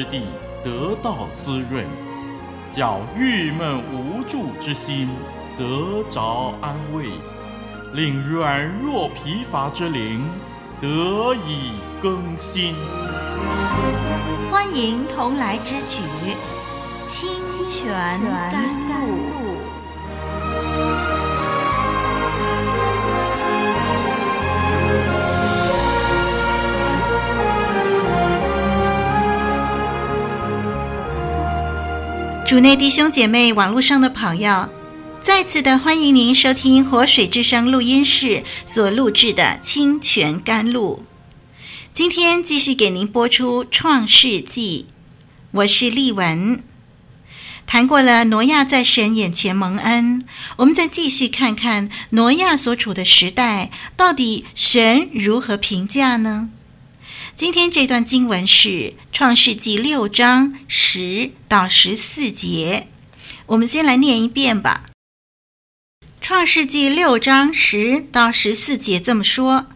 之地得到滋润，叫郁闷无助之心得着安慰，令软弱疲乏之灵得以更新。欢迎同来之曲，清泉甘露。主内弟兄姐妹，网络上的朋友，再次的欢迎您收听活水之声录音室所录制的《清泉甘露》。今天继续给您播出《创世纪》，我是丽文。谈过了挪亚在神眼前蒙恩，我们再继续看看挪亚所处的时代，到底神如何评价呢？今天这段经文是《创世纪》六章十到十四节，我们先来念一遍吧。《创世纪》六章十到十四节这么说：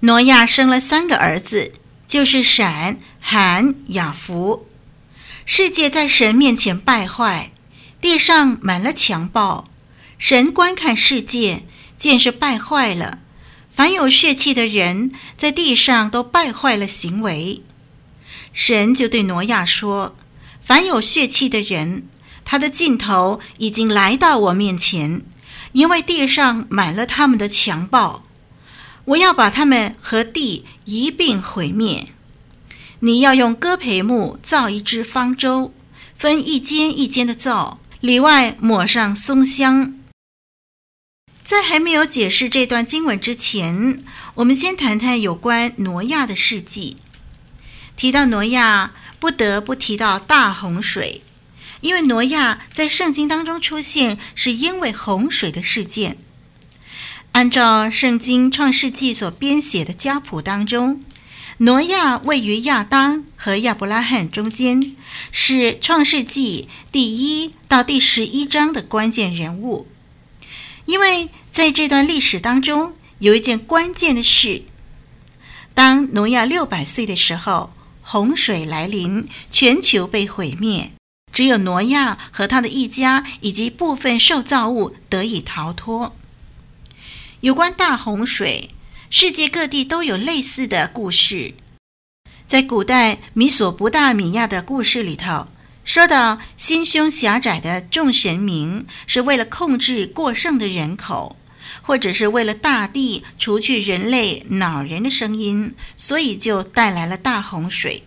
挪亚生了三个儿子，就是闪、含、雅弗。世界在神面前败坏，地上满了强暴。神观看世界，见是败坏了。凡有血气的人，在地上都败坏了行为。神就对挪亚说：“凡有血气的人，他的尽头已经来到我面前，因为地上满了他们的强暴。我要把他们和地一并毁灭。你要用戈培木造一只方舟，分一间一间的造，里外抹上松香。”在还没有解释这段经文之前，我们先谈谈有关挪亚的事迹。提到挪亚，不得不提到大洪水，因为挪亚在圣经当中出现，是因为洪水的事件。按照圣经创世纪所编写的家谱当中，挪亚位于亚当和亚伯拉罕中间，是创世纪第一到第十一章的关键人物。因为在这段历史当中，有一件关键的事：当挪亚六百岁的时候，洪水来临，全球被毁灭，只有挪亚和他的一家以及部分受造物得以逃脱。有关大洪水，世界各地都有类似的故事，在古代米索不达米亚的故事里头。说到心胸狭窄的众神明，是为了控制过剩的人口，或者是为了大地除去人类恼人的声音，所以就带来了大洪水。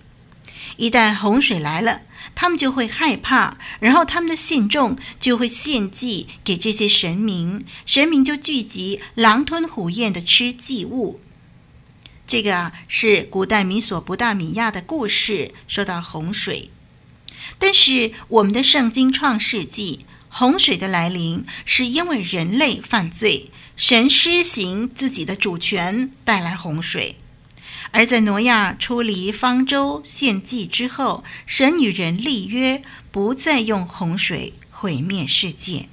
一旦洪水来了，他们就会害怕，然后他们的信众就会献祭给这些神明，神明就聚集，狼吞虎咽的吃祭物。这个是古代米索不达米亚的故事，说到洪水。但是，我们的圣经创世纪，洪水的来临是因为人类犯罪，神施行自己的主权，带来洪水。而在挪亚出离方舟献祭之后，神与人立约，不再用洪水毁灭世界。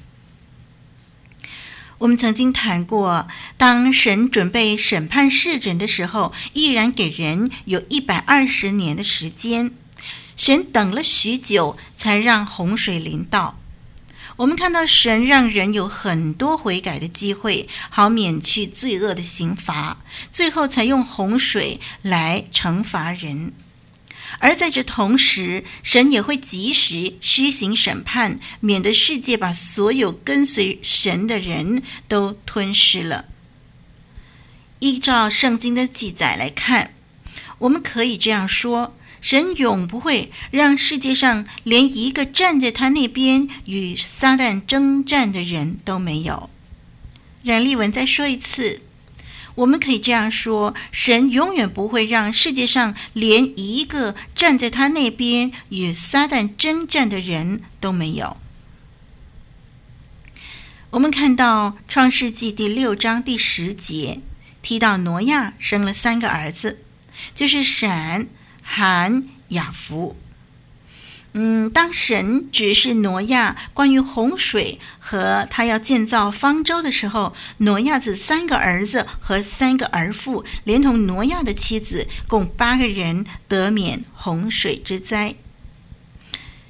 我们曾经谈过，当神准备审判世人的时候，依然给人有一百二十年的时间。神等了许久，才让洪水临到。我们看到神让人有很多悔改的机会，好免去罪恶的刑罚，最后才用洪水来惩罚人。而在这同时，神也会及时施行审判，免得世界把所有跟随神的人都吞噬了。依照圣经的记载来看，我们可以这样说：神永不会让世界上连一个站在他那边与撒旦征战的人都没有。冉丽文再说一次。我们可以这样说：神永远不会让世界上连一个站在他那边与撒旦征战的人都没有。我们看到《创世纪》第六章第十节提到，挪亚生了三个儿子，就是闪、含、雅弗。嗯，当神指示挪亚关于洪水和他要建造方舟的时候，挪亚子三个儿子和三个儿妇，连同挪亚的妻子，共八个人得免洪水之灾。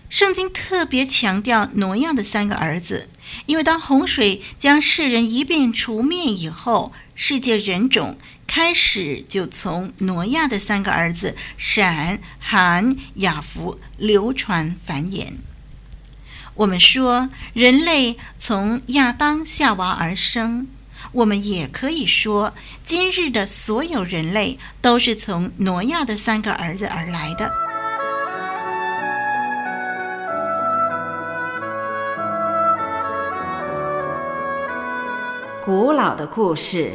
圣经特别强调挪亚的三个儿子，因为当洪水将世人一并除灭以后，世界人种。开始就从挪亚的三个儿子闪、含、雅弗流传繁衍。我们说人类从亚当、夏娃而生，我们也可以说今日的所有人类都是从挪亚的三个儿子而来的。古老的故事。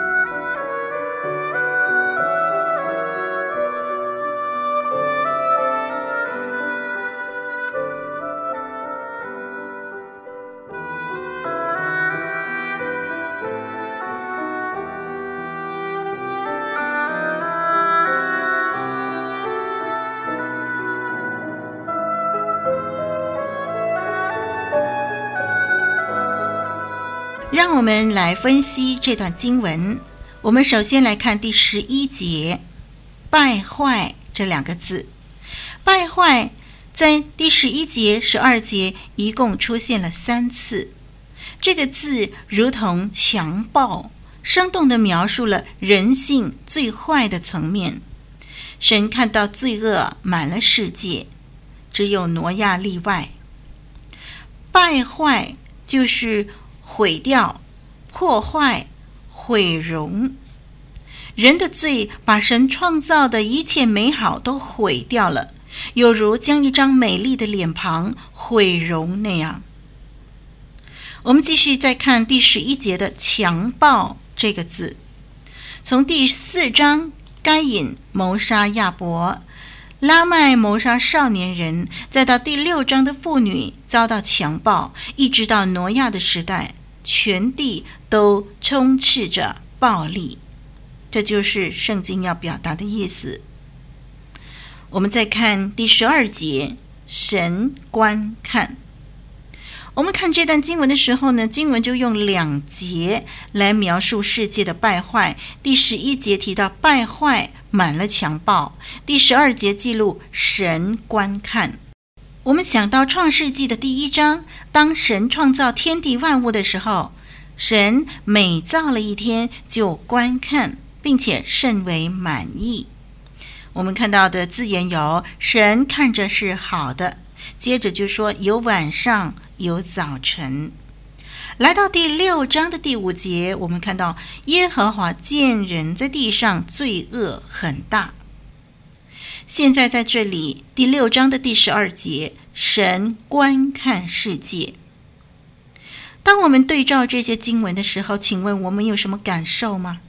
让我们来分析这段经文。我们首先来看第十一节“败坏”这两个字。“败坏”在第十一节、十二节一共出现了三次。这个字如同强暴，生动地描述了人性最坏的层面。神看到罪恶满了世界，只有挪亚例外。败坏就是。毁掉、破坏、毁容，人的罪把神创造的一切美好都毁掉了，犹如将一张美丽的脸庞毁容那样。我们继续再看第十一节的“强暴”这个字，从第四章该隐谋杀亚伯，拉麦谋杀少年人，再到第六章的妇女遭到强暴，一直到挪亚的时代。全地都充斥着暴力，这就是圣经要表达的意思。我们再看第十二节，神观看。我们看这段经文的时候呢，经文就用两节来描述世界的败坏。第十一节提到败坏满了强暴，第十二节记录神观看。我们想到创世纪的第一章，当神创造天地万物的时候，神每造了一天就观看，并且甚为满意。我们看到的字眼有神看着是好的，接着就说有晚上有早晨。来到第六章的第五节，我们看到耶和华见人在地上罪恶很大。现在在这里，第六章的第十二节，神观看世界。当我们对照这些经文的时候，请问我们有什么感受吗？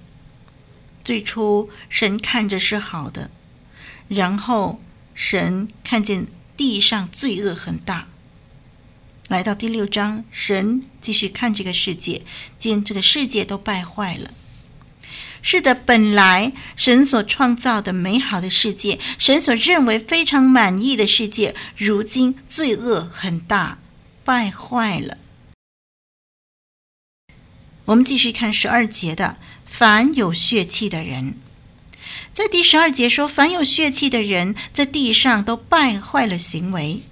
最初，神看着是好的，然后神看见地上罪恶很大。来到第六章，神继续看这个世界，见这个世界都败坏了。是的，本来神所创造的美好的世界，神所认为非常满意的世界，如今罪恶很大，败坏了。我们继续看十二节的“凡有血气的人”，在第十二节说：“凡有血气的人，在地上都败坏了行为。”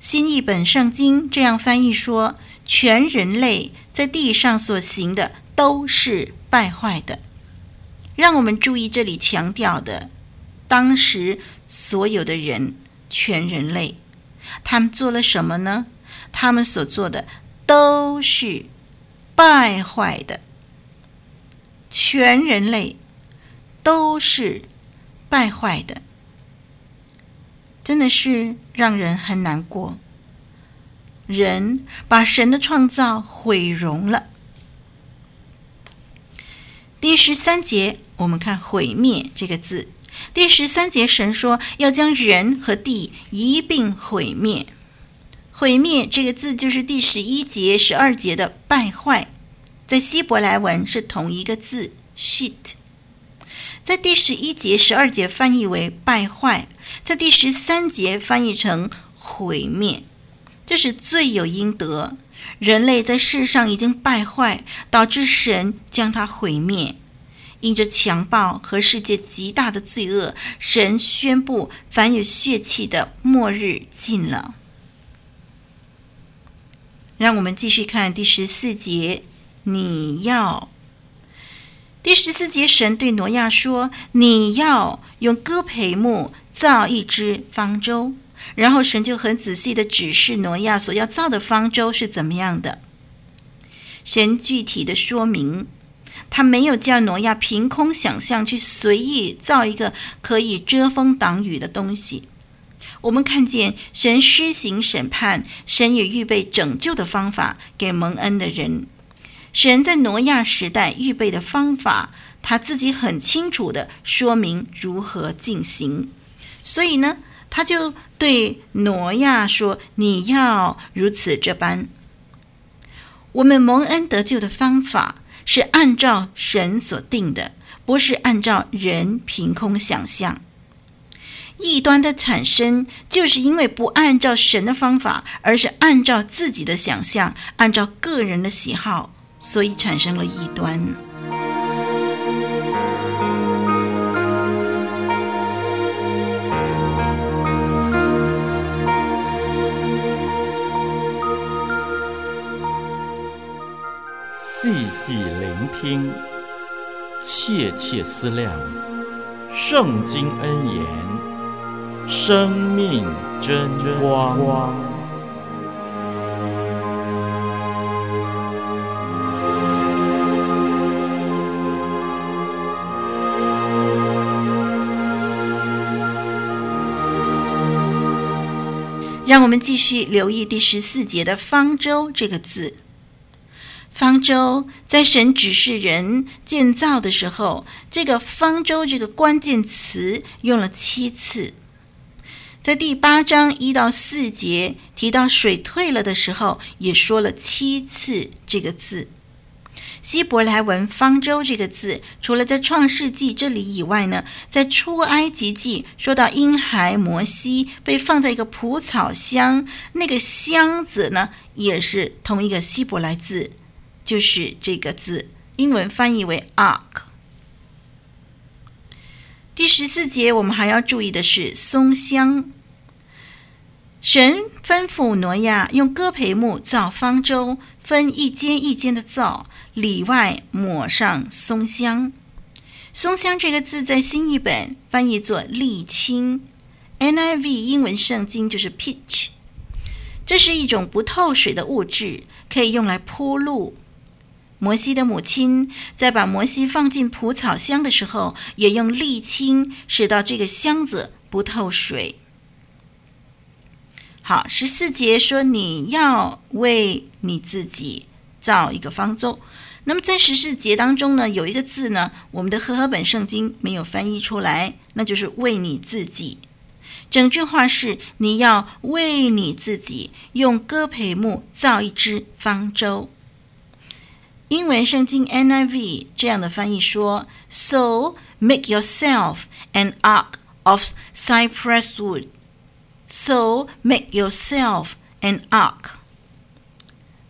新译本圣经这样翻译说：“全人类在地上所行的。”都是败坏的。让我们注意这里强调的，当时所有的人，全人类，他们做了什么呢？他们所做的都是败坏的，全人类都是败坏的，真的是让人很难过。人把神的创造毁容了。第十三节，我们看“毁灭”这个字。第十三节，神说要将人和地一并毁灭。毁灭这个字就是第十一节、十二节的败坏，在希伯来文是同一个字 “shit”。在第十一节、十二节翻译为败坏，在第十三节翻译成毁灭，这是罪有应得。人类在世上已经败坏，导致神将它毁灭。因着强暴和世界极大的罪恶，神宣布凡有血气的末日近了。让我们继续看第十四节，你要。第十四节，神对挪亚说：“你要用歌培木造一只方舟。”然后神就很仔细地指示挪亚所要造的方舟是怎么样的。神具体的说明，他没有叫挪亚凭空想象去随意造一个可以遮风挡雨的东西。我们看见神施行审判，神也预备拯救的方法给蒙恩的人。神在挪亚时代预备的方法，他自己很清楚地说明如何进行。所以呢，他就对挪亚说：“你要如此这般。我们蒙恩得救的方法是按照神所定的，不是按照人凭空想象。异端的产生，就是因为不按照神的方法，而是按照自己的想象，按照个人的喜好，所以产生了异端。”细细聆听，切切思量，圣经恩言，生命真光。让我们继续留意第十四节的“方舟”这个字。方舟在神指示人建造的时候，这个方舟这个关键词用了七次。在第八章一到四节提到水退了的时候，也说了七次这个字。希伯来文“方舟”这个字，除了在创世纪这里以外呢，在出埃及记说到婴孩摩西被放在一个蒲草箱，那个箱子呢，也是同一个希伯来字。就是这个字，英文翻译为 ark。第十四节，我们还要注意的是松香。神吩咐挪亚用歌培木造方舟，分一间一间的造，里外抹上松香。松香这个字在新译本翻译作沥青，NIV 英文圣经就是 pitch。这是一种不透水的物质，可以用来铺路。摩西的母亲在把摩西放进蒲草箱的时候，也用沥青使到这个箱子不透水。好，十四节说你要为你自己造一个方舟。那么在十四节当中呢，有一个字呢，我们的和合本圣经没有翻译出来，那就是为你自己。整句话是你要为你自己用歌培木造一只方舟。英文圣经 NIV 这样的翻译说：“So make yourself an ark of cypress wood. So make yourself an ark.”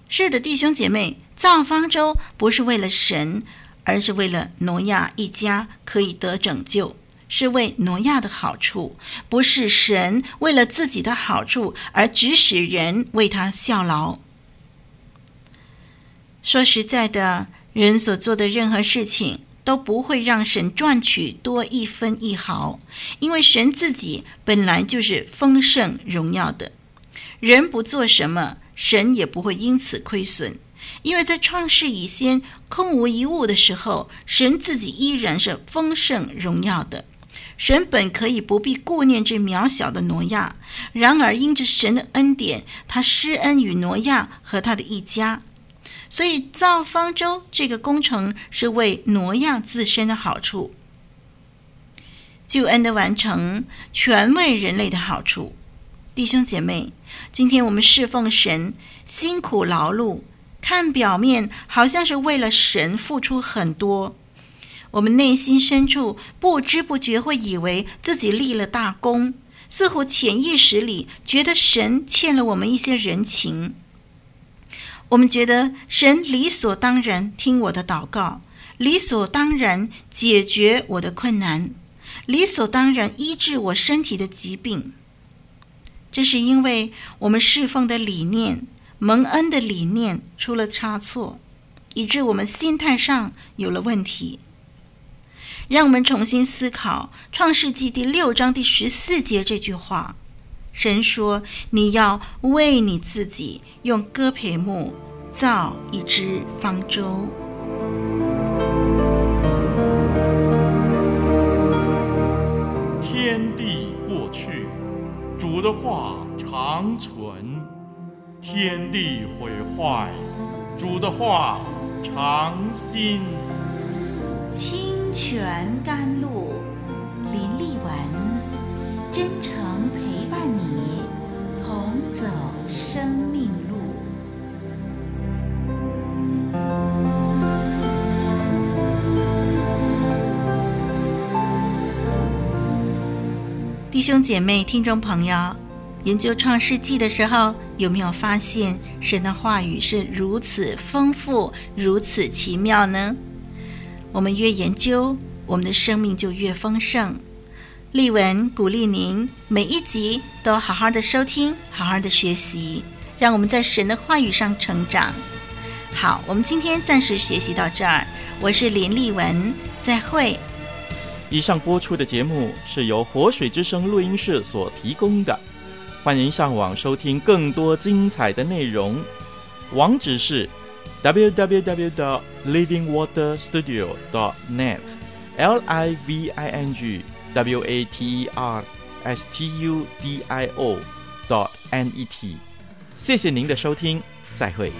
是的，弟兄姐妹，造方舟不是为了神，而是为了挪亚一家可以得拯救，是为挪亚的好处，不是神为了自己的好处而指使人为他效劳。说实在的，人所做的任何事情都不会让神赚取多一分一毫，因为神自己本来就是丰盛荣耀的。人不做什么，神也不会因此亏损，因为在创世以先空无一物的时候，神自己依然是丰盛荣耀的。神本可以不必顾念这渺小的挪亚，然而因着神的恩典，他施恩于挪亚和他的一家，所以造方舟这个工程是为挪亚自身的好处，救恩的完成全为人类的好处。弟兄姐妹，今天我们侍奉神，辛苦劳碌，看表面好像是为了神付出很多。我们内心深处不知不觉会以为自己立了大功，似乎潜意识里觉得神欠了我们一些人情。我们觉得神理所当然听我的祷告，理所当然解决我的困难，理所当然医治我身体的疾病。这是因为我们侍奉的理念、蒙恩的理念出了差错，以致我们心态上有了问题。让我们重新思考《创世纪》第六章第十四节这句话：“神说，你要为你自己用歌培木造一只方舟。”天地过去，主的话长存；天地毁坏，主的话长新。清泉甘露，林立文，真诚你，同走生命路。弟兄姐妹、听众朋友，研究创世纪的时候，有没有发现神的话语是如此丰富、如此奇妙呢？我们越研究，我们的生命就越丰盛。丽文鼓励您每一集都好好的收听，好好的学习，让我们在神的话语上成长。好，我们今天暂时学习到这儿。我是林丽文，再会。以上播出的节目是由活水之声录音室所提供的，欢迎上网收听更多精彩的内容，网址是。www.livingwaterstudio.net L I V I N G W A T E R S T U D I O dot N E T，谢谢您的收听，再会。